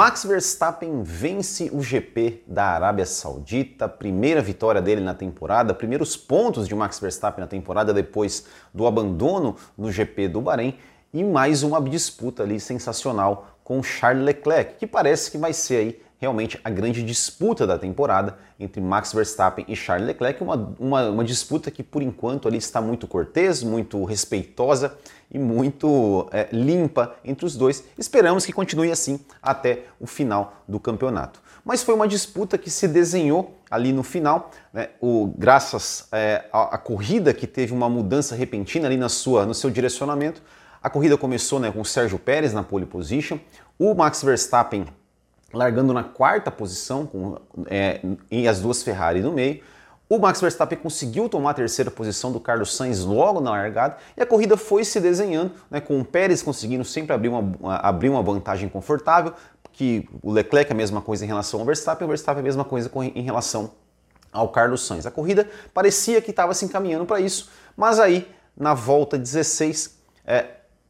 Max Verstappen vence o GP da Arábia Saudita, primeira vitória dele na temporada, primeiros pontos de Max Verstappen na temporada depois do abandono no GP do Bahrein e mais uma disputa ali sensacional com Charles Leclerc, que parece que vai ser aí realmente a grande disputa da temporada entre Max Verstappen e Charles Leclerc, uma, uma, uma disputa que por enquanto ali está muito cortês, muito respeitosa e muito é, limpa entre os dois. Esperamos que continue assim até o final do campeonato. Mas foi uma disputa que se desenhou ali no final, né, o, graças é, à, à, corrida que teve uma mudança repentina ali na sua, no seu direcionamento. A corrida começou né, com o Sérgio Pérez na pole position, o Max Verstappen largando na quarta posição, com, é, e as duas Ferrari no meio. O Max Verstappen conseguiu tomar a terceira posição do Carlos Sainz logo na largada e a corrida foi se desenhando, né, com o Pérez conseguindo sempre abrir uma, abrir uma vantagem confortável, que o Leclerc é a mesma coisa em relação ao Verstappen, o Verstappen é a mesma coisa em relação ao Carlos Sainz. A corrida parecia que estava se encaminhando para isso, mas aí na volta 16 é,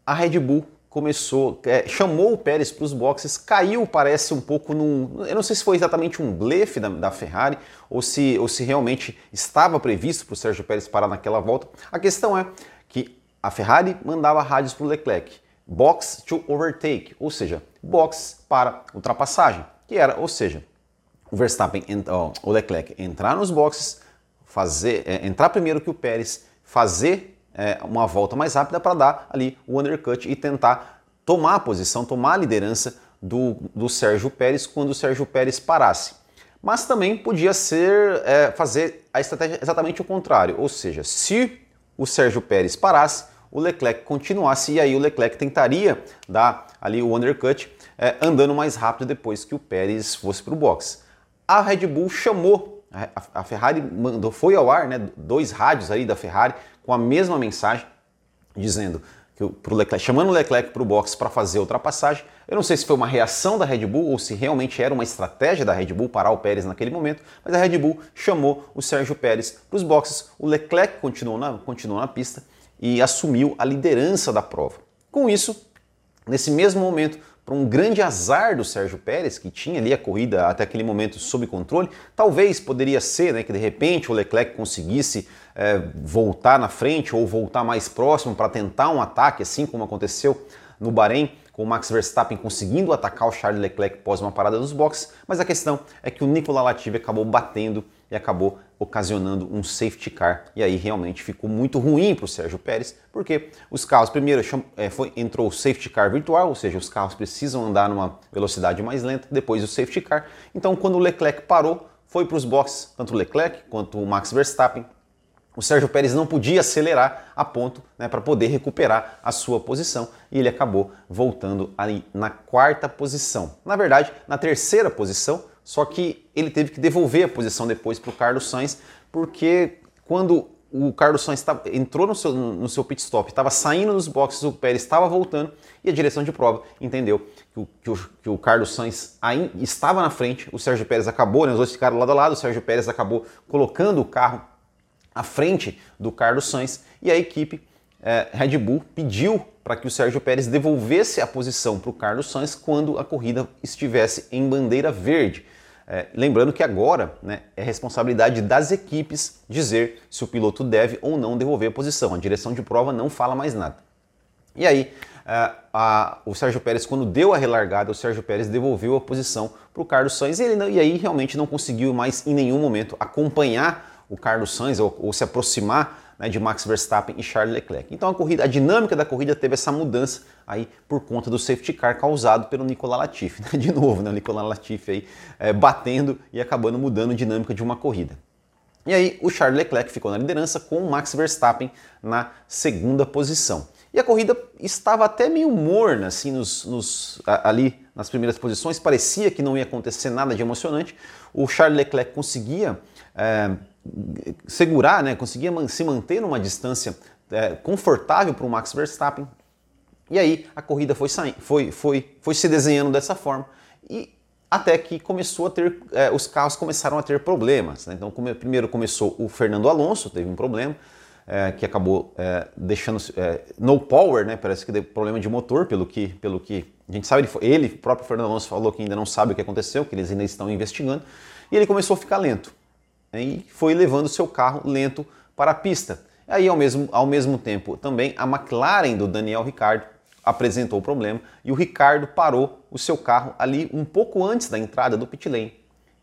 a Red Bull começou, é, chamou o Pérez para os boxes, caiu, parece um pouco num. Eu não sei se foi exatamente um blefe da, da Ferrari ou se, ou se realmente estava previsto para o Sérgio Pérez parar naquela volta. A questão é que a Ferrari mandava rádios para o Leclerc, box to overtake, ou seja, box para ultrapassagem, que era, ou seja, o Verstappen, o Leclerc entrar nos boxes, fazer, é, entrar primeiro que o Pérez, fazer é, uma volta mais rápida para dar ali o undercut e tentar tomar a posição, tomar a liderança do, do Sérgio Pérez quando o Sérgio Pérez parasse. Mas também podia ser é, fazer a estratégia exatamente o contrário, ou seja, se o Sérgio Pérez parasse, o Leclerc continuasse e aí o Leclerc tentaria dar ali o undercut é, andando mais rápido depois que o Pérez fosse para o box. A Red Bull chamou, a Ferrari mandou, foi ao ar, né, dois rádios aí da Ferrari com a mesma mensagem, dizendo que pro Leclerc, chamando o Leclerc para o box para fazer a ultrapassagem. Eu não sei se foi uma reação da Red Bull ou se realmente era uma estratégia da Red Bull parar o Pérez naquele momento, mas a Red Bull chamou o Sérgio Pérez para os boxes. O Leclerc continuou na, continuou na pista e assumiu a liderança da prova. Com isso, nesse mesmo momento, para um grande azar do Sérgio Pérez, que tinha ali a corrida até aquele momento sob controle. Talvez poderia ser né, que de repente o Leclerc conseguisse é, voltar na frente ou voltar mais próximo para tentar um ataque, assim como aconteceu no Bahrein, com o Max Verstappen conseguindo atacar o Charles Leclerc pós uma parada dos boxes, mas a questão é que o Nicolas Latifi acabou batendo e acabou ocasionando um safety car. E aí realmente ficou muito ruim para o Sérgio Pérez, porque os carros, primeiro é, foi, entrou o safety car virtual, ou seja, os carros precisam andar numa velocidade mais lenta, depois o safety car. Então, quando o Leclerc parou, foi para os boxes, tanto o Leclerc quanto o Max Verstappen. O Sérgio Pérez não podia acelerar a ponto né, para poder recuperar a sua posição e ele acabou voltando ali na quarta posição. Na verdade, na terceira posição, só que ele teve que devolver a posição depois para o Carlos Sainz, porque quando o Carlos Sainz entrou no seu, no seu pit stop, estava saindo dos boxes, o Pérez estava voltando e a direção de prova entendeu que o, que o, que o Carlos Sainz estava na frente, o Sérgio Pérez acabou, né, os dois ficaram lado a lado, o Sérgio Pérez acabou colocando o carro à frente do Carlos Sainz e a equipe é, Red Bull pediu para que o Sérgio Pérez devolvesse a posição para o Carlos Sainz quando a corrida estivesse em bandeira verde. É, lembrando que agora né, é responsabilidade das equipes dizer se o piloto deve ou não devolver a posição. A direção de prova não fala mais nada. E aí, é, a, o Sérgio Pérez, quando deu a relargada, o Sérgio Pérez devolveu a posição para o Carlos Sainz e, ele não, e aí realmente não conseguiu mais em nenhum momento acompanhar o Carlos Sainz ou, ou se aproximar né, de Max Verstappen e Charles Leclerc. Então a corrida, a dinâmica da corrida teve essa mudança aí por conta do safety car causado pelo Nicolas Latifi. Né? De novo, né, o Nicolas Latifi aí é, batendo e acabando mudando a dinâmica de uma corrida. E aí o Charles Leclerc ficou na liderança com o Max Verstappen na segunda posição. E a corrida estava até meio morna, assim, nos, nos, ali nas primeiras posições, parecia que não ia acontecer nada de emocionante. O Charles Leclerc conseguia é, segurar, né, conseguia se manter numa distância é, confortável para o Max Verstappen. E aí a corrida foi, foi, foi, foi se desenhando dessa forma e até que começou a ter, é, os carros começaram a ter problemas. Né? Então come, primeiro começou o Fernando Alonso, teve um problema, é, que acabou é, deixando no power, né? Parece que deu problema de motor, pelo que, pelo que a gente sabe. Ele, ele, próprio Fernando Alonso, falou que ainda não sabe o que aconteceu, que eles ainda estão investigando. E ele começou a ficar lento. E foi levando seu carro lento para a pista. Aí, ao mesmo, ao mesmo tempo, também a McLaren do Daniel Ricciardo apresentou o problema e o Ricardo parou o seu carro ali um pouco antes da entrada do pit lane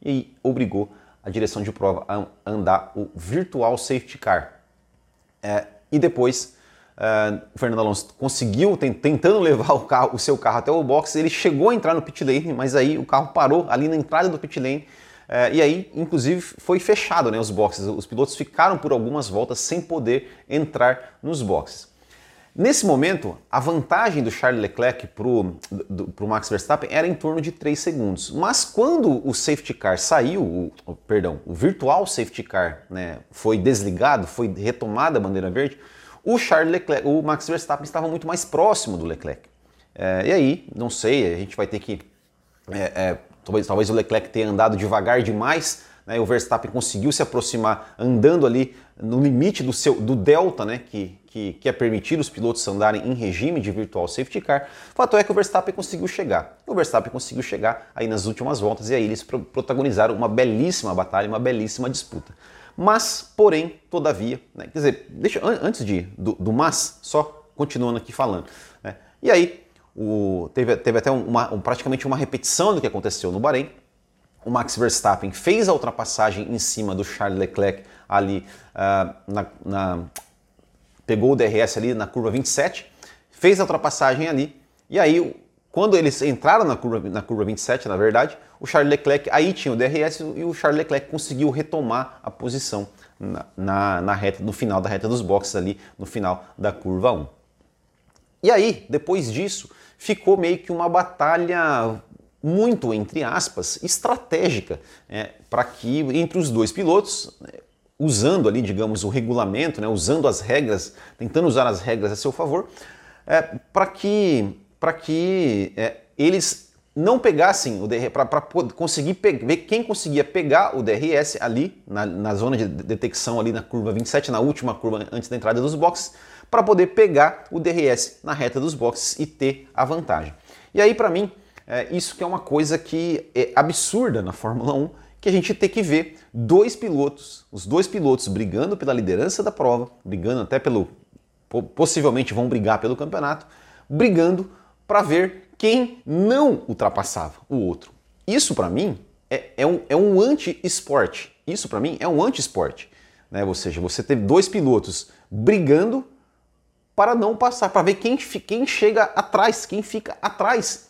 e obrigou a direção de prova a andar o virtual safety car. É, e depois uh, o Fernando Alonso conseguiu, tentando levar o, carro, o seu carro até o box, ele chegou a entrar no pit lane, mas aí o carro parou ali na entrada do pit lane uh, e aí, inclusive, foi fechado né, os boxes. Os pilotos ficaram por algumas voltas sem poder entrar nos boxes. Nesse momento, a vantagem do Charles Leclerc para o Max Verstappen era em torno de 3 segundos. Mas quando o safety car saiu, o, perdão, o virtual safety car né, foi desligado, foi retomada a bandeira verde, o Charles Leclerc, o Max Verstappen estava muito mais próximo do Leclerc. É, e aí, não sei, a gente vai ter que. É, é, talvez, talvez o Leclerc tenha andado devagar demais né, o Verstappen conseguiu se aproximar andando ali no limite do, seu, do delta né, que, que, que é permitido os pilotos andarem em regime de virtual safety car. O fato é que o Verstappen conseguiu chegar. O Verstappen conseguiu chegar aí nas últimas voltas e aí eles protagonizaram uma belíssima batalha, uma belíssima disputa. Mas, porém, todavia, né, quer dizer, deixa, antes de do, do mas, só continuando aqui falando. Né, e aí, o, teve, teve até uma, praticamente uma repetição do que aconteceu no Bahrein o Max Verstappen fez a ultrapassagem em cima do Charles Leclerc ali uh, na, na, pegou o DRS ali na curva 27, fez a ultrapassagem ali e aí quando eles entraram na curva, na curva 27, na verdade, o Charles Leclerc aí tinha o DRS e o Charles Leclerc conseguiu retomar a posição na, na, na reta, no final da reta dos boxes ali, no final da curva 1. E aí, depois disso, ficou meio que uma batalha muito, entre aspas, estratégica é, para que entre os dois pilotos, né, usando ali, digamos, o regulamento, né, usando as regras, tentando usar as regras a seu favor, é, para que, pra que é, eles não pegassem o DRS, para conseguir ver quem conseguia pegar o DRS ali na, na, zona de detecção ali na curva 27, na última curva antes da entrada dos boxes, para poder pegar o DRS na reta dos boxes e ter a vantagem. E aí para mim é, isso que é uma coisa que é absurda na Fórmula 1, que a gente tem que ver dois pilotos, os dois pilotos brigando pela liderança da prova, brigando até pelo. possivelmente vão brigar pelo campeonato, brigando para ver quem não ultrapassava o outro. Isso para mim é, é, um, é um anti-esporte. Isso para mim é um anti-esporte. Né? Ou seja, você ter dois pilotos brigando para não passar, para ver quem, quem chega atrás, quem fica atrás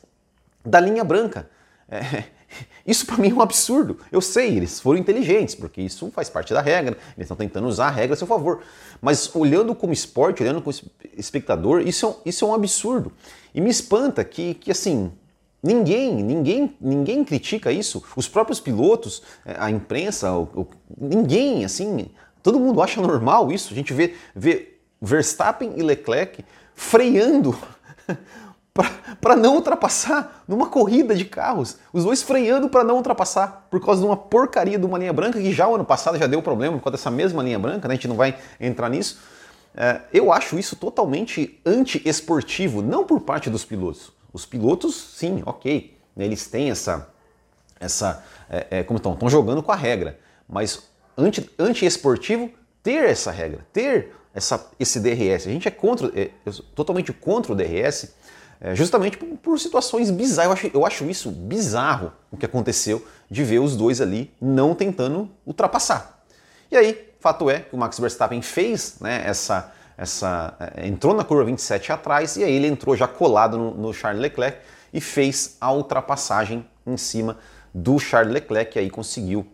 da linha branca. É, isso para mim é um absurdo. Eu sei, eles foram inteligentes, porque isso faz parte da regra, eles estão tentando usar a regra a seu favor. Mas olhando como esporte, olhando como espectador, isso é um, isso é um absurdo. E me espanta que, que assim, ninguém, ninguém, ninguém critica isso. Os próprios pilotos, é, a imprensa, o, o, ninguém, assim, todo mundo acha normal isso. A gente vê, vê Verstappen e Leclerc freando para não ultrapassar numa corrida de carros. Os dois freando para não ultrapassar por causa de uma porcaria de uma linha branca que já o ano passado já deu problema por causa dessa mesma linha branca, né? a gente não vai entrar nisso. É, eu acho isso totalmente anti-esportivo, não por parte dos pilotos. Os pilotos, sim, ok, né? eles têm essa. essa é, é, como estão? Estão jogando com a regra. Mas anti-esportivo anti ter essa regra, ter essa, esse DRS. A gente é contra, é, totalmente contra o DRS é, justamente por, por, situações bizarras. Eu acho, eu acho isso bizarro o que aconteceu de ver os dois ali não tentando ultrapassar. E aí, fato é que o Max Verstappen fez né, essa, essa. É, entrou na curva 27 atrás e aí ele entrou já colado no, no Charles Leclerc e fez a ultrapassagem em cima do Charles Leclerc e aí conseguiu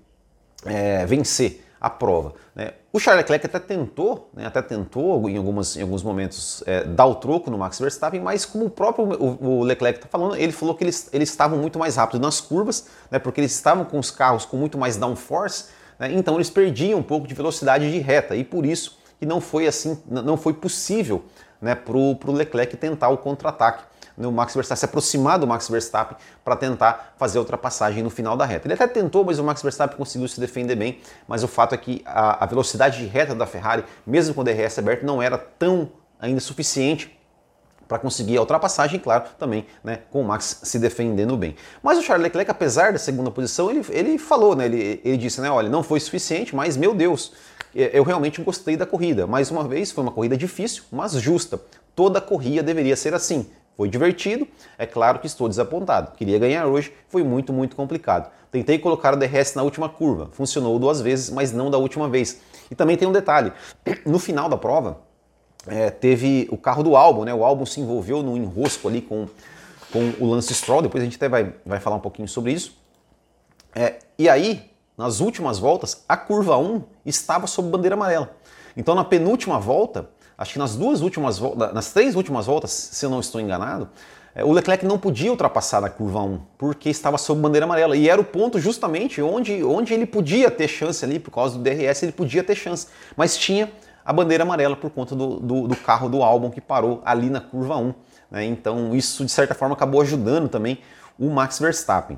é, vencer a prova. Né? O Charles Leclerc até tentou, né, até tentou em, algumas, em alguns momentos é, dar o troco no Max Verstappen, mas como o próprio o, o Leclerc está falando, ele falou que eles, eles estavam muito mais rápidos nas curvas, né, porque eles estavam com os carros com muito mais downforce, né, então eles perdiam um pouco de velocidade de reta e por isso que não foi assim, não foi possível né, para o Leclerc tentar o contra-ataque no Max Verstappen, se aproximar do Max Verstappen para tentar fazer a ultrapassagem no final da reta. Ele até tentou, mas o Max Verstappen conseguiu se defender bem, mas o fato é que a, a velocidade de reta da Ferrari, mesmo com o DRS aberto, não era tão ainda suficiente para conseguir a ultrapassagem, claro, também né, com o Max se defendendo bem. Mas o Charles Leclerc, apesar da segunda posição, ele, ele falou, né, ele, ele disse, né, olha, não foi suficiente, mas meu Deus, eu realmente gostei da corrida. Mais uma vez, foi uma corrida difícil, mas justa. Toda corrida deveria ser assim. Foi divertido, é claro que estou desapontado. Queria ganhar hoje, foi muito, muito complicado. Tentei colocar o DRS na última curva, funcionou duas vezes, mas não da última vez. E também tem um detalhe: no final da prova, é, teve o carro do álbum, né? O álbum se envolveu no enrosco ali com, com o Lance Stroll, depois a gente até vai, vai falar um pouquinho sobre isso. É, e aí, nas últimas voltas, a curva 1 estava sob bandeira amarela. Então, na penúltima volta, acho que nas duas últimas nas três últimas voltas, se eu não estou enganado, é, o Leclerc não podia ultrapassar na curva 1, porque estava sob bandeira amarela. E era o ponto justamente onde, onde ele podia ter chance ali, por causa do DRS, ele podia ter chance. Mas tinha a bandeira amarela por conta do, do, do carro do álbum que parou ali na curva 1. Né? Então isso de certa forma acabou ajudando também o Max Verstappen.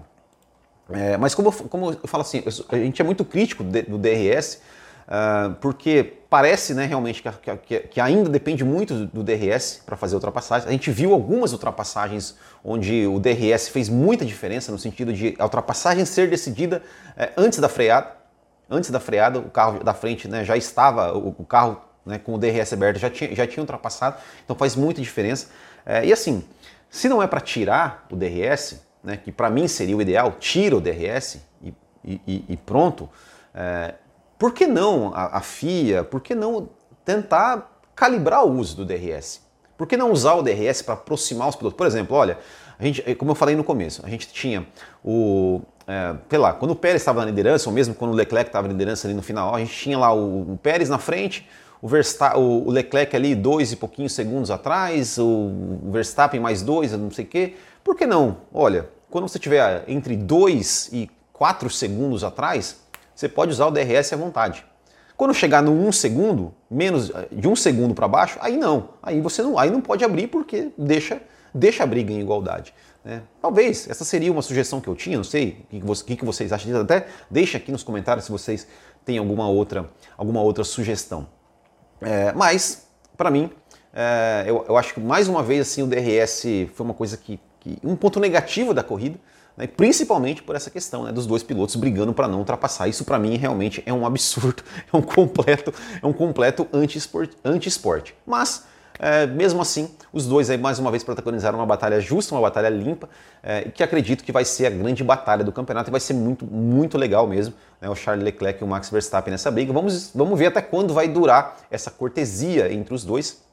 É, mas como, como eu falo assim, a gente é muito crítico do DRS, uh, porque parece né, realmente que, que, que, ainda depende muito do DRS para fazer ultrapassagem. A gente viu algumas ultrapassagens onde o DRS fez muita diferença no sentido de a ultrapassagem ser decidida é, antes da freada antes da freada, o carro da frente né, já estava, o, o carro né, com o DRS aberto já tinha, já tinha ultrapassado, então faz muita diferença. É, e assim, se não é para tirar o DRS, né, que para mim seria o ideal, tira o DRS e, e, e pronto, é, por que não a, a FIA, por que não tentar calibrar o uso do DRS? Por que não usar o DRS para aproximar os pilotos? Por exemplo, olha, a gente, como eu falei no começo, a gente tinha o, é, sei lá, quando o Pérez estava na liderança, ou mesmo quando o Leclerc estava na liderança ali no final, a gente tinha lá o, o Pérez na frente, o, Verstappen, o, Leclerc ali dois e pouquinhos segundos atrás, o Verstappen mais dois, não sei o quê. Por que não? Olha, quando você tiver entre dois e quatro segundos atrás, você pode usar o DRS à vontade. Quando chegar no um segundo, menos de um segundo para baixo, aí não. Aí você não, aí não pode abrir porque deixa, deixa a briga em igualdade. Né? Talvez, essa seria uma sugestão que eu tinha, não sei o que, que, que vocês acham disso. Até deixa aqui nos comentários se vocês têm alguma outra, alguma outra sugestão. É, mas, para mim, é, eu, eu, acho que mais uma vez assim, o DRS foi uma coisa que, que um ponto negativo da corrida, né, principalmente por essa questão né, dos dois pilotos brigando para não ultrapassar. Isso para mim realmente é um absurdo, é um completo, é um completo anti-esporte. Anti Mas é, mesmo assim, os dois aí mais uma vez protagonizaram uma batalha justa, uma batalha limpa, é, que acredito que vai ser a grande batalha do campeonato e vai ser muito, muito legal mesmo, né, o Charles Leclerc e o Max Verstappen nessa briga. Vamos, vamos ver até quando vai durar essa cortesia entre os dois.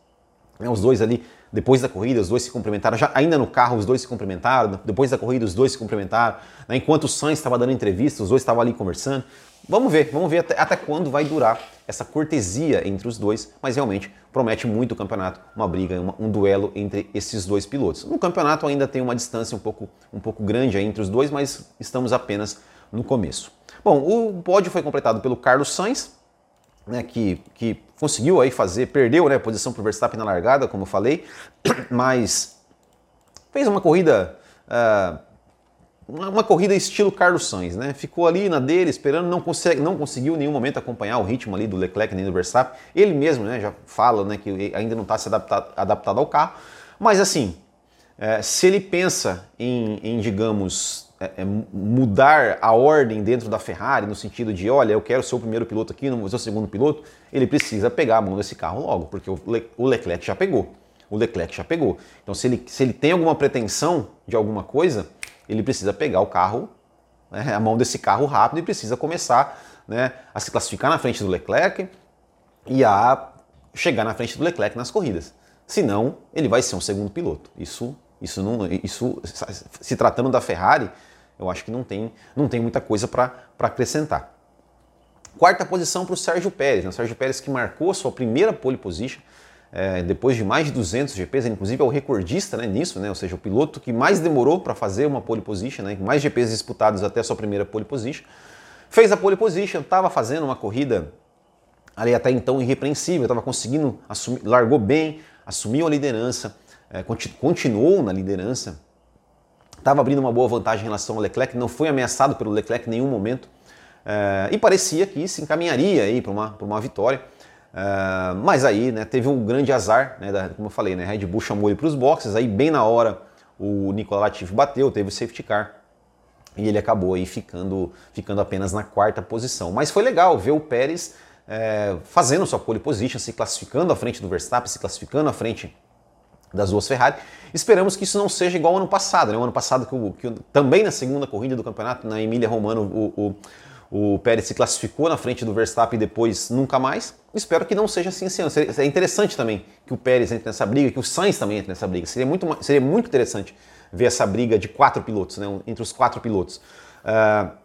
Né, os dois ali, depois da corrida, os dois se cumprimentaram, já ainda no carro os dois se cumprimentaram, depois da corrida os dois se cumprimentaram, né, enquanto o Sainz estava dando entrevista, os dois estavam ali conversando. Vamos ver, vamos ver até, até quando vai durar essa cortesia entre os dois, mas realmente promete muito o campeonato, uma briga, uma, um duelo entre esses dois pilotos. No campeonato ainda tem uma distância um pouco, um pouco grande entre os dois, mas estamos apenas no começo. Bom, o pódio foi completado pelo Carlos Sainz, né, que, que conseguiu aí fazer, perdeu né, a posição para o Verstappen na largada, como eu falei, mas fez uma corrida uh, uma corrida estilo Carlos Sainz, né? Ficou ali na dele, esperando, não, consegue, não conseguiu em nenhum momento acompanhar o ritmo ali do Leclerc nem do Verstappen. Ele mesmo né, já fala né, que ainda não está se adaptado, adaptado ao carro. Mas assim, é, se ele pensa em, em digamos, é, é, mudar a ordem dentro da Ferrari, no sentido de, olha, eu quero ser o primeiro piloto aqui, não vou ser o segundo piloto, ele precisa pegar a mão desse carro logo, porque o, Le, o Leclerc já pegou. O Leclerc já pegou. Então, se ele, se ele tem alguma pretensão de alguma coisa, ele precisa pegar o carro, né, a mão desse carro rápido e precisa começar né, a se classificar na frente do Leclerc e a chegar na frente do Leclerc nas corridas. Senão, ele vai ser um segundo piloto. Isso, isso, não, isso se tratando da Ferrari, eu acho que não tem, não tem muita coisa para acrescentar. Quarta posição para o Sérgio Pérez. Né? O Sérgio Pérez que marcou sua primeira pole position é, depois de mais de 200 GPs, inclusive é o recordista né, nisso, né, ou seja, o piloto que mais demorou para fazer uma pole position, né, mais GPs disputados até a sua primeira pole position. Fez a pole position, estava fazendo uma corrida ali até então irrepreensível, estava conseguindo, assumir, largou bem, assumiu a liderança, é, continuou na liderança, estava abrindo uma boa vantagem em relação ao Leclerc, não foi ameaçado pelo Leclerc em nenhum momento é, e parecia que se encaminharia aí para uma, uma vitória. É, mas aí né, teve um grande azar, né, da, como eu falei, né, Red Bull chamou ele para os boxes, aí bem na hora o Nicolas Latifi bateu, teve o safety car e ele acabou aí ficando, ficando apenas na quarta posição. Mas foi legal ver o Pérez é, fazendo sua pole position, se classificando à frente do Verstappen, se classificando à frente das duas Ferrari. Esperamos que isso não seja igual ao ano passado. Né? O ano passado, que, que, também na segunda corrida do campeonato, na Emília Romano, o, o, o Pérez se classificou na frente do Verstappen e depois nunca mais. Espero que não seja assim esse ano. É interessante também que o Pérez entre nessa briga, que o Sainz também entre nessa briga. Seria muito, seria muito interessante ver essa briga de quatro pilotos, né? entre os quatro pilotos. Uh,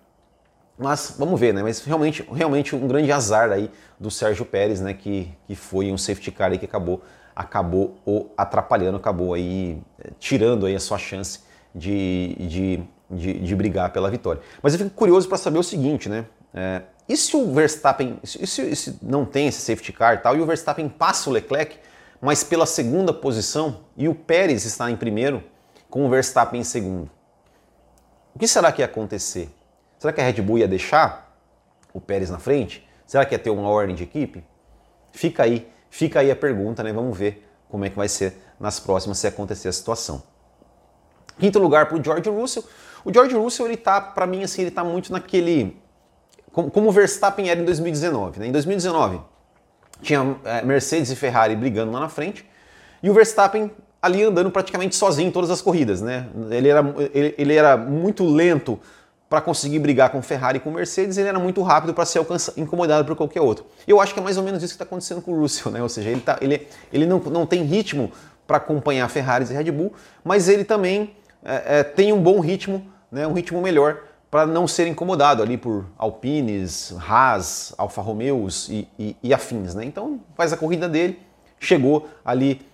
mas vamos ver, né? Mas realmente, realmente um grande azar aí do Sérgio Pérez, né? Que, que foi um safety car aí que acabou, acabou o atrapalhando, acabou aí eh, tirando aí a sua chance de, de, de, de brigar pela vitória. Mas eu fico curioso para saber o seguinte, né? É, e se o Verstappen, e se, e se não tem esse safety car e tal, e o Verstappen passa o Leclerc, mas pela segunda posição, e o Pérez está em primeiro, com o Verstappen em segundo? O que será que ia acontecer? Será que a Red Bull ia deixar o Pérez na frente? Será que ia ter uma ordem de equipe? Fica aí, fica aí a pergunta, né? Vamos ver como é que vai ser nas próximas se acontecer a situação. Quinto lugar para o George Russell. O George Russell, ele tá, para mim, assim, ele tá muito naquele. Como, como o Verstappen era em 2019. Né? Em 2019, tinha é, Mercedes e Ferrari brigando lá na frente, e o Verstappen ali andando praticamente sozinho em todas as corridas. Né? Ele, era, ele, ele era muito lento para conseguir brigar com Ferrari e com Mercedes, ele era muito rápido para ser incomodado por qualquer outro. Eu acho que é mais ou menos isso que está acontecendo com o Russell, né? Ou seja, ele, tá, ele, ele não, não tem ritmo para acompanhar Ferrari e Red Bull, mas ele também é, é, tem um bom ritmo, né? um ritmo melhor para não ser incomodado ali por Alpines, Haas, Alfa Romeos e, e, e afins, né? Então faz a corrida dele, chegou ali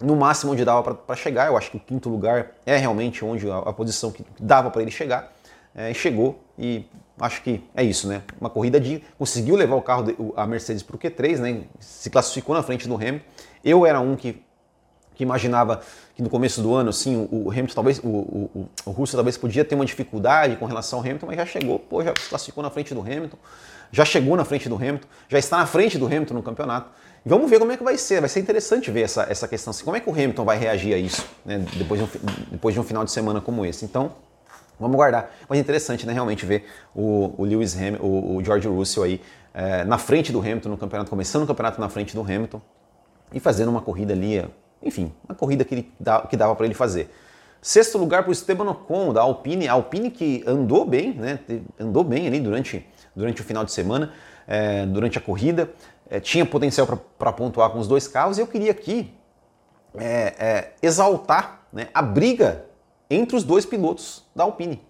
no máximo onde dava para chegar. Eu acho que o quinto lugar é realmente onde a, a posição que dava para ele chegar é, chegou e acho que é isso, né? Uma corrida de conseguiu levar o carro de, a Mercedes para o Q3, né? Se classificou na frente do Hamilton. Eu era um que, que imaginava que no começo do ano, sim, o, o Hamilton talvez o, o, o Russell talvez podia ter uma dificuldade com relação ao Hamilton, mas já chegou, pô, já se classificou na frente do Hamilton, já chegou na frente do Hamilton, já está na frente do Hamilton no campeonato. E vamos ver como é que vai ser. Vai ser interessante ver essa, essa questão, assim, como é que o Hamilton vai reagir a isso, né? Depois de um, depois de um final de semana como esse. Então Vamos guardar. Mas é interessante, né, realmente ver o, o Lewis Hamilton, o, o, George Russell aí é, na frente do Hamilton no campeonato, começando o campeonato na frente do Hamilton e fazendo uma corrida ali, enfim, uma corrida que, ele, que dava para ele fazer. Sexto lugar para o Esteban Ocon, da Alpine, a Alpine que andou bem, né, andou bem ali durante, durante o final de semana, é, durante a corrida, é, tinha potencial para pontuar com os dois carros e eu queria aqui exaltar né, a briga entre os dois pilotos da Alpine.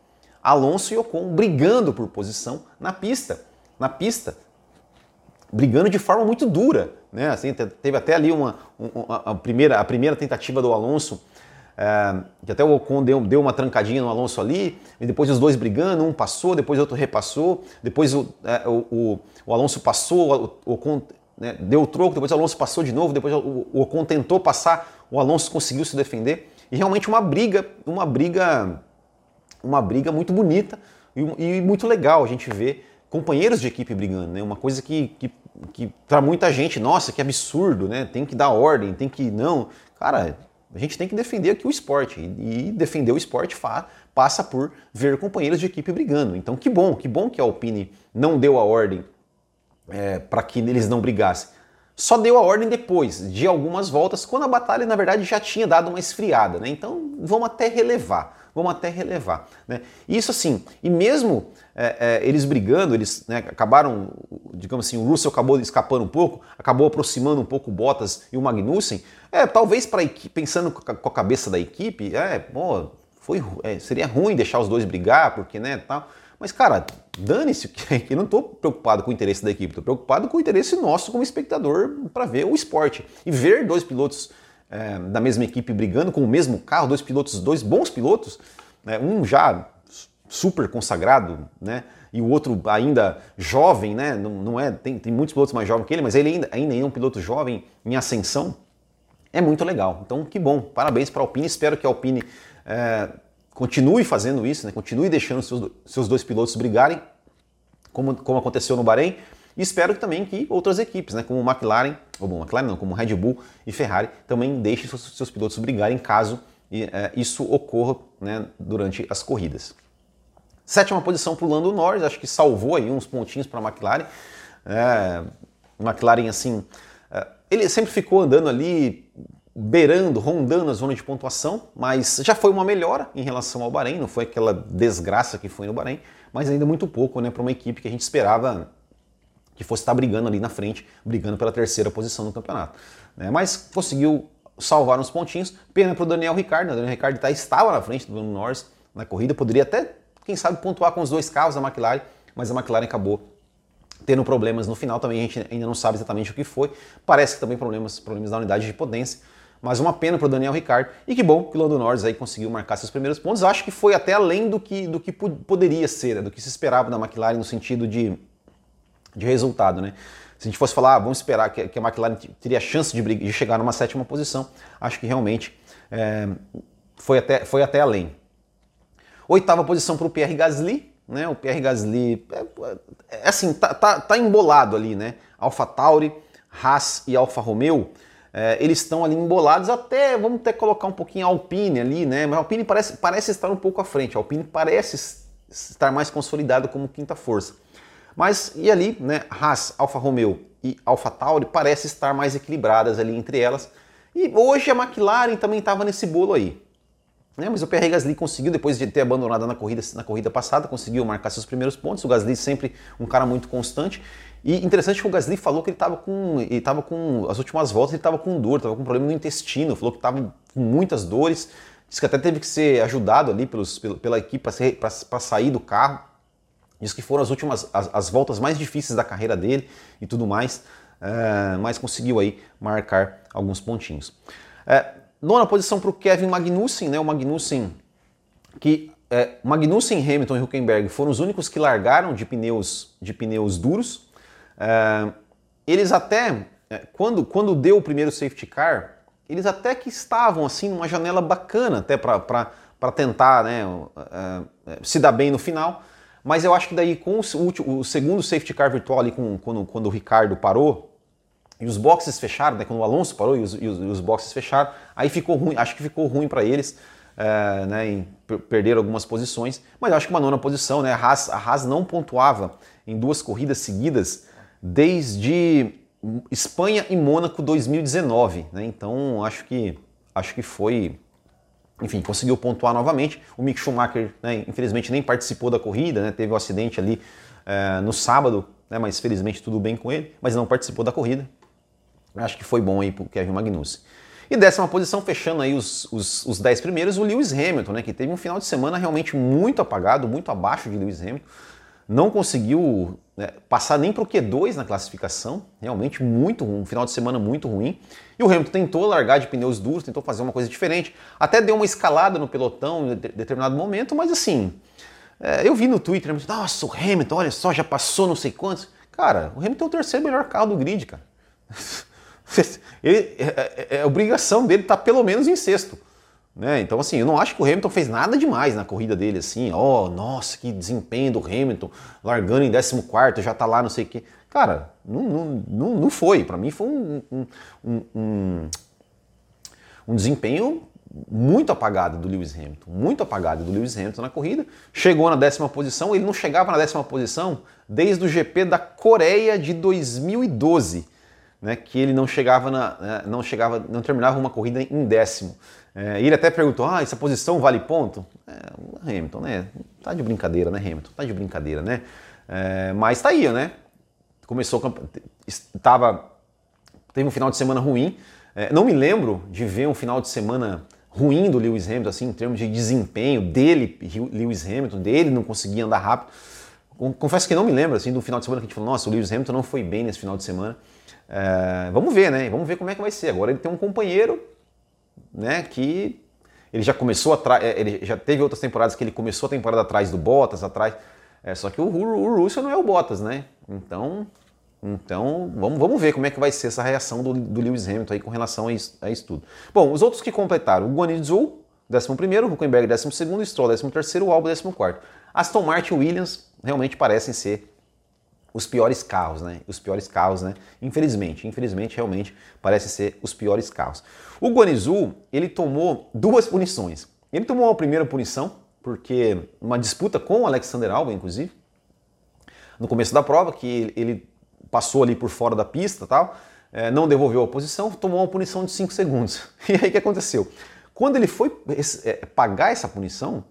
Alonso e Ocon brigando por posição na pista. Na pista. Brigando de forma muito dura. Né? Assim, teve até ali uma, uma a, primeira, a primeira tentativa do Alonso, é, que até o Ocon deu, deu uma trancadinha no Alonso ali, e depois os dois brigando, um passou, depois o outro repassou, depois o, é, o, o, o, Alonso passou, o Ocon né, deu o troco, depois o Alonso passou de novo, depois o, o Ocon tentou passar, o Alonso conseguiu se defender. E realmente uma briga, uma briga, uma briga muito bonita e, e muito legal a gente ver companheiros de equipe brigando, né? Uma coisa que, que, que para muita gente, nossa, que absurdo, né? Tem que dar ordem, tem que não, cara. A gente tem que defender aqui o esporte e defender o esporte passa por ver companheiros de equipe brigando. Então, que bom, que bom que a Alpine não deu a ordem é, para que eles não brigassem só deu a ordem depois de algumas voltas, quando a batalha na verdade já tinha dado uma esfriada, né? Então vamos até relevar, vamos até relevar, né? Isso assim, e mesmo é, é, eles brigando, eles né, acabaram, digamos assim, o Russell acabou escapando um pouco, acabou aproximando um pouco o Bottas e o Magnussen, é, talvez para pensando com a cabeça da equipe, é, pô, foi, é, seria ruim deixar os dois brigar, porque né, tal. Mas, cara, dane-se, que eu não estou preocupado com o interesse da equipe, estou preocupado com o interesse nosso como espectador para ver o esporte. E ver dois pilotos é, da mesma equipe brigando com o mesmo carro, dois pilotos, dois bons pilotos, né, um já super consagrado, né? E o outro ainda jovem, né? Não, não é, tem, tem muitos pilotos mais jovens que ele, mas ele ainda, ainda é um piloto jovem em ascensão. é muito legal. Então, que bom, parabéns para a Alpine. Espero que a Alpine é, continue fazendo isso, né? continue deixando seus, seus dois pilotos brigarem, como, como aconteceu no Bahrein. E espero também que outras equipes, né, como McLaren, ou bom, McLaren não, como Red Bull e Ferrari, também deixem seus, seus pilotos brigarem caso é, isso ocorra né, durante as corridas. Sétima posição para o Lando Norris, acho que salvou aí uns pontinhos para a McLaren. É, McLaren, assim, é, ele sempre ficou andando ali, beirando, rondando a zona de pontuação, mas já foi uma melhora em relação ao Bahrein, não foi aquela desgraça que foi no Bahrein, mas ainda muito pouco né, para uma equipe que a gente esperava que fosse estar brigando ali na frente, brigando pela terceira posição no campeonato. Né? Mas conseguiu salvar uns pontinhos. Pena para o Daniel Ricciardo, o Daniel Ricciardo tá, estava na frente do Norris na corrida, poderia até, quem sabe, pontuar com os dois carros da McLaren, mas a McLaren acabou tendo problemas no final também, a gente ainda não sabe exatamente o que foi. Parece que também problemas, problemas da unidade de potência. Mas uma pena para o Daniel Ricciardo. E que bom que o Lando Norris aí conseguiu marcar seus primeiros pontos. Acho que foi até além do que, do que poderia ser, né? do que se esperava da McLaren no sentido de, de resultado. Né? Se a gente fosse falar, ah, vamos esperar que, que, a McLaren teria chance de, de, chegar numa sétima posição, acho que realmente é, foi, até, foi até além. Oitava posição para o Pierre Gasly, né? O Pierre Gasly é, é assim, tá, tá, tá, embolado ali, né? Alpha Tauri, Haas e Alfa Romeo, é, eles estão ali embolados até, vamos até colocar um pouquinho a Alpine ali, né? Mas a Alpine parece, parece estar um pouco à frente, a Alpine parece estar mais consolidada como quinta força. Mas e ali, né? Haas, Alfa Romeo e Alpha Tauri parece estar mais equilibradas ali entre elas. E hoje a McLaren também estava nesse bolo aí. Né? Mas o Pierre Gasly conseguiu, depois de ter abandonado na corrida, na corrida passada, conseguiu marcar seus primeiros pontos. O Gasly sempre um cara muito constante. E interessante que o Gasly falou que ele estava com, ele tava com, as últimas voltas ele estava com dor, estava com problema no intestino, falou que estava com muitas dores. Disse que até teve que ser ajudado ali pelos, pela equipe para sair do carro. Diz que foram as últimas, as, as, voltas mais difíceis da carreira dele e tudo mais, é, mas conseguiu aí marcar alguns pontinhos. É, Nona posição para o Kevin Magnussen, né? O Magnussen que é, Magnussen, Hamilton e Huckenberg foram os únicos que largaram de pneus de pneus duros. É, eles até é, quando quando deu o primeiro safety car, eles até que estavam assim numa janela bacana até para tentar né, é, é, se dar bem no final. Mas eu acho que daí com o, o segundo safety car virtual ali com, quando, quando o Ricardo parou, e os boxes fecharam, né, quando o Alonso parou e os, e os, e os boxes fecharam, aí ficou ruim, acho que ficou ruim para eles, é, né, em perder algumas posições, mas acho que uma nona posição, né, a Haas, a Haas não pontuava em duas corridas seguidas desde Espanha e Mônaco 2019, né, então acho que, acho que foi, enfim, conseguiu pontuar novamente, o Mick Schumacher, né, infelizmente nem participou da corrida, né, teve um acidente ali é, no sábado, né, mas felizmente tudo bem com ele, mas não participou da corrida, Acho que foi bom aí pro Kevin Magnussen. E décima posição, fechando aí os, os, os dez primeiros, o Lewis Hamilton, né, que teve um final de semana realmente muito apagado, muito abaixo de Lewis Hamilton. Não conseguiu né, passar nem para o Q2 na classificação, realmente muito um final de semana muito ruim. E o Hamilton tentou largar de pneus duros, tentou fazer uma coisa diferente, até deu uma escalada no pelotão em determinado momento, mas assim, é, eu vi no Twitter, nossa, o Hamilton, olha só, já passou não sei quantos. Cara, o Hamilton é o terceiro melhor carro do grid, cara. Ele, é, é, é obrigação dele estar tá pelo menos em sexto. Né? Então, assim, eu não acho que o Hamilton fez nada demais na corrida dele, assim, ó, oh, nossa, que desempenho do Hamilton, largando em 14, já tá lá, não sei o quê. Cara, não, não, não, não foi. Para mim foi um, um, um, um, desempenho muito apagado do Lewis Hamilton, muito apagado do Lewis Hamilton na corrida. Chegou na décima posição, ele não chegava na décima posição desde o GP da Coreia de 2012 né, que ele não chegava, na, né, não chegava, não terminava uma corrida em décimo. É, ele até perguntou: ah, essa posição vale ponto? É, Hamilton, né? Tá de brincadeira, né, Hamilton? Tá de brincadeira, né? É, mas tá aí, né? Começou, estava, teve um final de semana ruim. É, não me lembro de ver um final de semana ruim do Lewis Hamilton, assim, em termos de desempenho dele, Lewis Hamilton, dele não conseguia andar rápido. Confesso que não me lembro, assim, do final de semana que a gente falou, nossa, o Lewis Hamilton não foi bem nesse final de semana. É, vamos ver, né? Vamos ver como é que vai ser. Agora ele tem um companheiro, né? Que ele já começou atrás, é, ele já teve outras temporadas que ele começou a temporada atrás do Bottas, atrás. É, só que o, o, o Russell não é o Bottas, né? Então Então, vamos, vamos ver como é que vai ser essa reação do, do Lewis Hamilton aí com relação a isso, a isso tudo. Bom, os outros que completaram, o Guan Yu Zhou, 11º, Huckenberg 12º, Stroll 13º, o Albon 14º. Aston Martin e Williams realmente parecem ser os piores carros, né? Os piores carros, né? Infelizmente, infelizmente, realmente parecem ser os piores carros. O Guanizu, ele tomou duas punições. Ele tomou uma primeira punição, porque uma disputa com o Alexander Albon, inclusive, no começo da prova, que ele passou ali por fora da pista tal, é, não devolveu a posição, tomou uma punição de 5 segundos. E aí o que aconteceu? Quando ele foi é, pagar essa punição,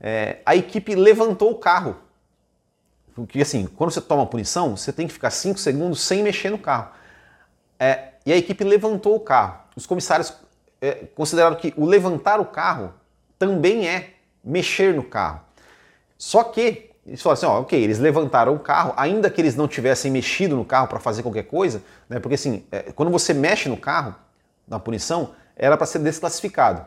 é, a equipe levantou o carro. Porque assim, quando você toma punição, você tem que ficar 5 segundos sem mexer no carro. É, e a equipe levantou o carro. Os comissários é, consideraram que o levantar o carro também é mexer no carro. Só que eles falaram assim, ó, ok, eles levantaram o carro, ainda que eles não tivessem mexido no carro para fazer qualquer coisa, né? Porque assim, é, quando você mexe no carro, na punição, era para ser desclassificado.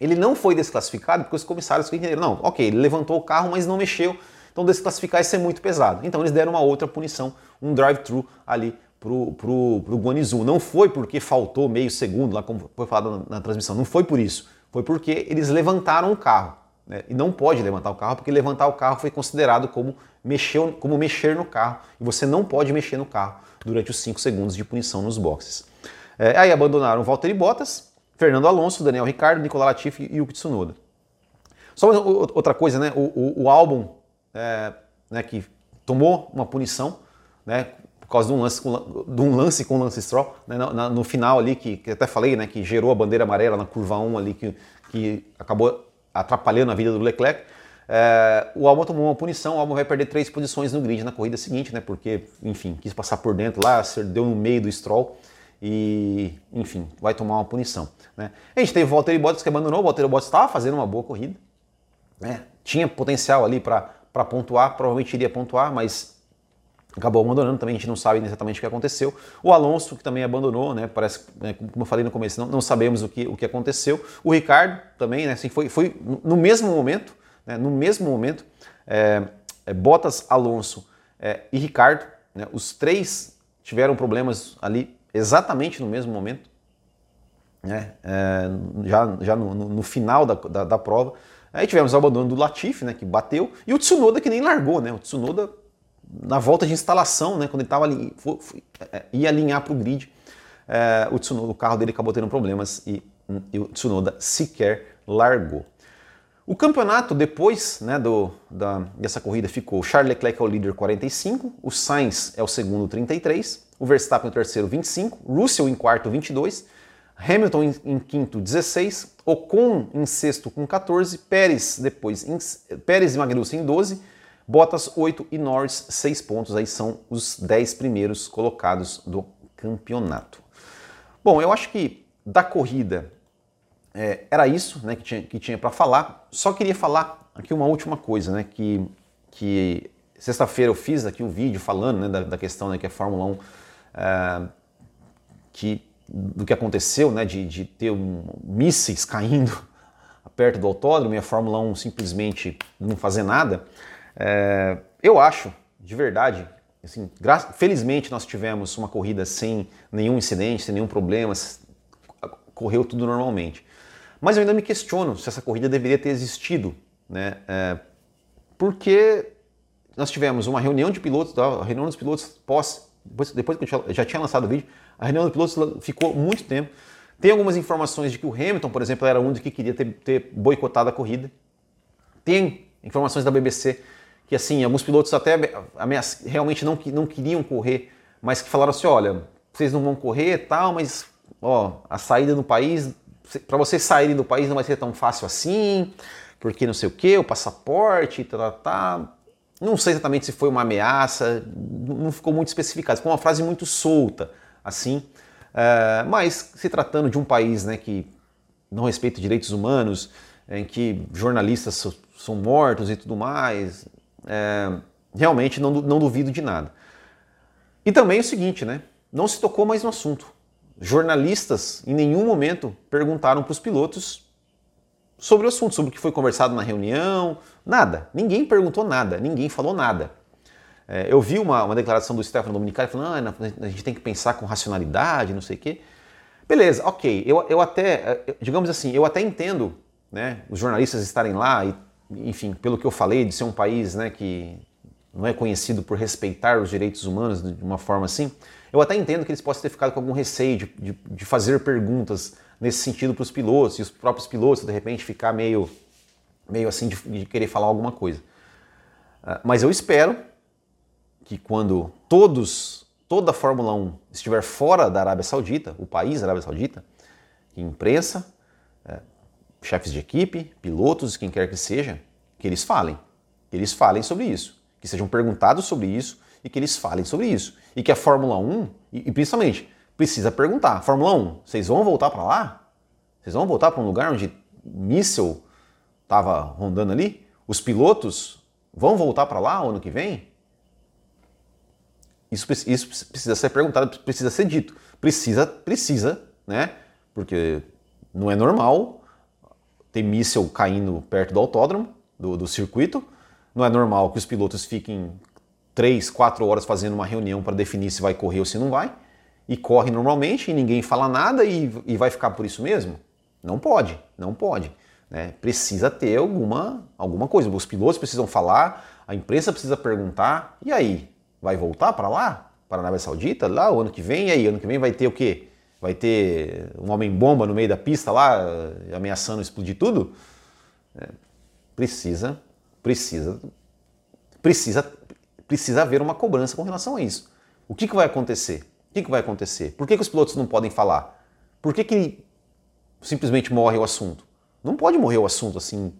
Ele não foi desclassificado porque os comissários entenderam, não, ok, ele levantou o carro, mas não mexeu, então desclassificar isso é muito pesado. Então eles deram uma outra punição, um drive-thru ali pro, pro, pro Guanizu. Não foi porque faltou meio segundo, lá como foi falado na, na transmissão, não foi por isso. Foi porque eles levantaram o carro. Né? E não pode levantar o carro, porque levantar o carro foi considerado como mexer, como mexer no carro. E você não pode mexer no carro durante os 5 segundos de punição nos boxes. É, aí abandonaram Valtteri Bottas, Fernando Alonso, Daniel Ricciardo, Nicolas Latifi e o Tsunoda. Só outra coisa, né? O, o, o álbum é, né, que tomou uma punição, né? Por causa de um lance com, de um lance com Lance Stroll, né, no, no, final ali, que, que até falei, né? Que gerou a bandeira amarela na curva 1 ali, que, que acabou atrapalhando a vida do Leclerc. É, o Albon tomou uma punição, o Albon vai perder três posições no grid na corrida seguinte, né? Porque, enfim, quis passar por dentro lá, deu no meio do Stroll e, enfim, vai tomar uma punição. Né? A gente teve o Valtteri Bottas que abandonou, o Valtteri Bottas estava fazendo uma boa corrida, né? tinha potencial ali para pontuar, provavelmente iria pontuar, mas acabou abandonando também, a gente não sabe exatamente o que aconteceu. O Alonso, que também abandonou, né? Parece, né, como eu falei no começo, não, não, sabemos o que, o que aconteceu. O Ricardo também, né? Assim, foi, foi no mesmo momento, né, no mesmo momento, é, é, Bottas, Alonso é, e Ricardo, né, os três tiveram problemas ali exatamente no mesmo momento, né, é, já, já no, no, no final da, da, da, prova. Aí tivemos o abandono do Latifi, né, que bateu, e o Tsunoda que nem largou, né? O Tsunoda na volta de instalação, né, quando ele tava ali, foi, foi, é, ia alinhar para o grid, é, o, Tsunoda, o carro dele acabou tendo problemas e, e, o Tsunoda sequer largou. O campeonato, depois né, do, da, dessa corrida, ficou Charles Leclerc é o líder 45, o Sainz é o segundo 33, o Verstappen é o terceiro 25, Russell em quarto 22, Hamilton em, em quinto 16, Ocon em sexto com 14, Pérez depois em, Pérez e Magnussen em 12, Bottas 8 e Norris 6 pontos, aí são os 10 primeiros colocados do campeonato. Bom, eu acho que da corrida é, era isso né, que tinha, que tinha para falar. Só queria falar aqui uma última coisa, né, que, que sexta-feira eu fiz aqui um vídeo falando né, da, da, questão né, que a Fórmula 1 é, que, do que aconteceu, né, de, de ter um, mísseis caindo perto do autódromo e a Fórmula 1 simplesmente não fazer nada. É, eu acho, de verdade, assim, felizmente nós tivemos uma corrida sem nenhum incidente, sem nenhum problema, correu tudo normalmente. Mas eu ainda me questiono se essa corrida deveria ter existido, né? É, porque nós tivemos uma reunião de pilotos, a reunião dos pilotos pós, depois, depois que eu já tinha lançado o vídeo, a reunião dos pilotos ficou muito tempo. Tem algumas informações de que o Hamilton, por exemplo, era um dos que queria ter, ter boicotado a corrida. Tem informações da BBC que assim, alguns pilotos até realmente não, não queriam correr, mas que falaram assim, olha, vocês não vão correr tal, mas ó, a saída do país, para vocês saírem do país não vai ser tão fácil assim, porque não sei o que, o passaporte, tá, tá, tá. Não sei exatamente se foi uma ameaça, não ficou muito especificado, ficou uma frase muito solta, assim. É, mas se tratando de um país né, que não respeita direitos humanos, em que jornalistas são mortos e tudo mais, é, realmente não, não duvido de nada. E também o seguinte, né? Não se tocou mais no assunto. Jornalistas em nenhum momento perguntaram para os pilotos sobre o assunto, sobre o que foi conversado na reunião, nada. Ninguém perguntou nada, ninguém falou nada. É, eu vi uma, uma declaração do Stefano Dominicali falando ah, a gente tem que pensar com racionalidade, não sei o quê. Beleza, ok. Eu, eu até, é, digamos assim, eu até entendo né, os jornalistas estarem lá e, enfim, pelo que eu falei, de ser um país né, que não é conhecido por respeitar os direitos humanos de uma forma assim, eu até entendo que eles possam ter ficado com algum receio de, de, de fazer perguntas nesse sentido para os pilotos e os próprios pilotos de repente ficar meio, meio assim de, de querer falar alguma coisa. Uh, mas eu espero que quando todos, toda a Fórmula 1 estiver fora da Arábia Saudita, o país Arábia Saudita, imprensa, é, chefes de equipe, pilotos, quem quer que seja, que eles falem, que eles falem sobre isso, que sejam perguntados sobre isso e que eles falem sobre isso. E que a Fórmula 1, e, e principalmente, precisa perguntar, Fórmula 1, vocês vão voltar para lá? Vocês vão voltar para um lugar onde míssel estava rondando ali? Os pilotos vão voltar para lá ano que vem? Isso, isso precisa ser perguntado, precisa ser dito. Precisa, precisa, né? Porque não é normal ter míssel caindo perto do autódromo, do, do circuito. Não é normal que os pilotos fiquem três, quatro horas fazendo uma reunião para definir se vai correr ou se não vai. E corre normalmente e ninguém fala nada e, e vai ficar por isso mesmo? Não pode, não pode. Né? Precisa ter alguma, alguma coisa. Os pilotos precisam falar, a imprensa precisa perguntar. E aí? vai voltar para lá, para a Arábia Saudita, lá o ano que vem, e aí, ano que vem vai ter o quê? Vai ter um homem-bomba no meio da pista lá, ameaçando explodir tudo? É, precisa, precisa, precisa, precisa haver uma cobrança com relação a isso. O que, que vai acontecer? O que, que vai acontecer? Por que, que os pilotos não podem falar? Por que, que simplesmente morre o assunto? Não pode morrer o assunto assim.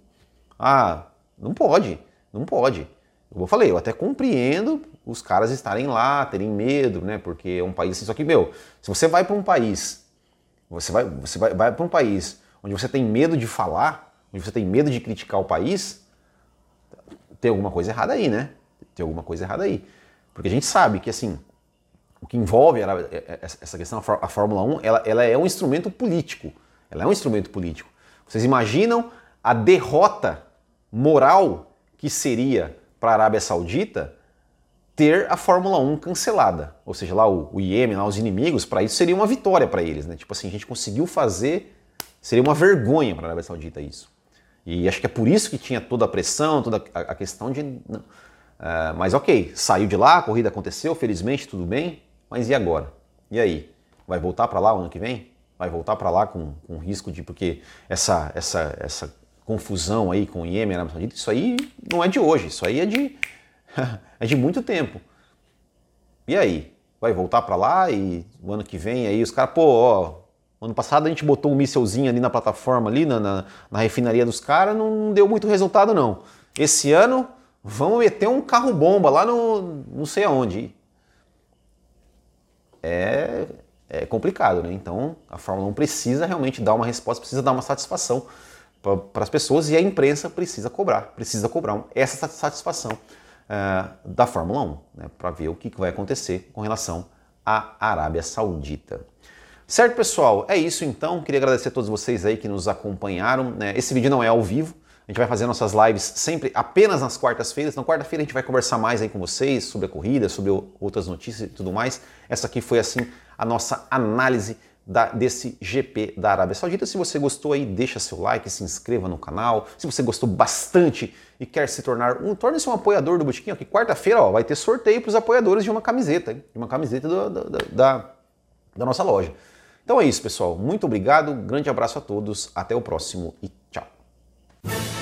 Ah, não pode, não pode. Eu falei, eu até compreendo os caras estarem lá, terem medo, né? Porque é um país assim. Só que, meu, se você vai para um país, você vai, você vai, vai para um país onde você tem medo de falar, onde você tem medo de criticar o país, tem alguma coisa errada aí, né? Tem alguma coisa errada aí. Porque a gente sabe que, assim, que envolve essa questão, a Fórmula 1, ela, ela é um instrumento político. Ela é um instrumento político. Vocês imaginam a derrota moral que seria para a Arábia Saudita ter a Fórmula 1 cancelada. Ou seja, lá o, o Iêmen, lá os inimigos, para isso seria uma vitória para eles. Né? Tipo assim, a gente conseguiu fazer, seria uma vergonha para a Arábia Saudita isso. E acho que é por isso que tinha toda a pressão, toda a, a questão de. Uh, mas ok, saiu de lá, a corrida aconteceu, felizmente, tudo bem, mas e agora? E aí? Vai voltar para lá o ano que vem? Vai voltar para lá com, com risco de. Porque essa, essa, essa confusão aí com o Iêmen, Arábia Saudita, isso aí não é de hoje, isso aí é de é de muito tempo. E aí? Vai voltar para lá e o ano que vem aí os caras, pô, ó, ano passado a gente botou um mísselzinho ali na plataforma, ali na, na, na refinaria dos caras, não deu muito resultado não. Esse ano vamos meter um carro bomba lá no não sei aonde. É, é complicado, né? Então a Fórmula 1 precisa realmente dar uma resposta, precisa dar uma satisfação para as pessoas e a imprensa precisa cobrar, precisa cobrar essa satisfação uh, da Fórmula 1, né, para ver o que, vai acontecer com relação à Arábia Saudita. Certo, pessoal? É isso então. Queria agradecer a todos vocês aí que nos acompanharam. Né? Esse vídeo não é ao vivo. A gente vai fazer nossas lives sempre apenas nas quartas-feiras. Na quarta-feira a gente vai conversar mais aí com vocês sobre a corrida, sobre outras notícias e tudo mais. Essa aqui foi assim a nossa análise da, desse GP da Arábia Saudita. Se você gostou aí, deixa seu like, se inscreva no canal. Se você gostou bastante e quer se tornar um, torne-se um apoiador do Botiquim, que quarta-feira vai ter sorteio para os apoiadores de uma camiseta, de uma camiseta do, do, da, da nossa loja. Então é isso, pessoal. Muito obrigado, grande abraço a todos, até o próximo e Bye.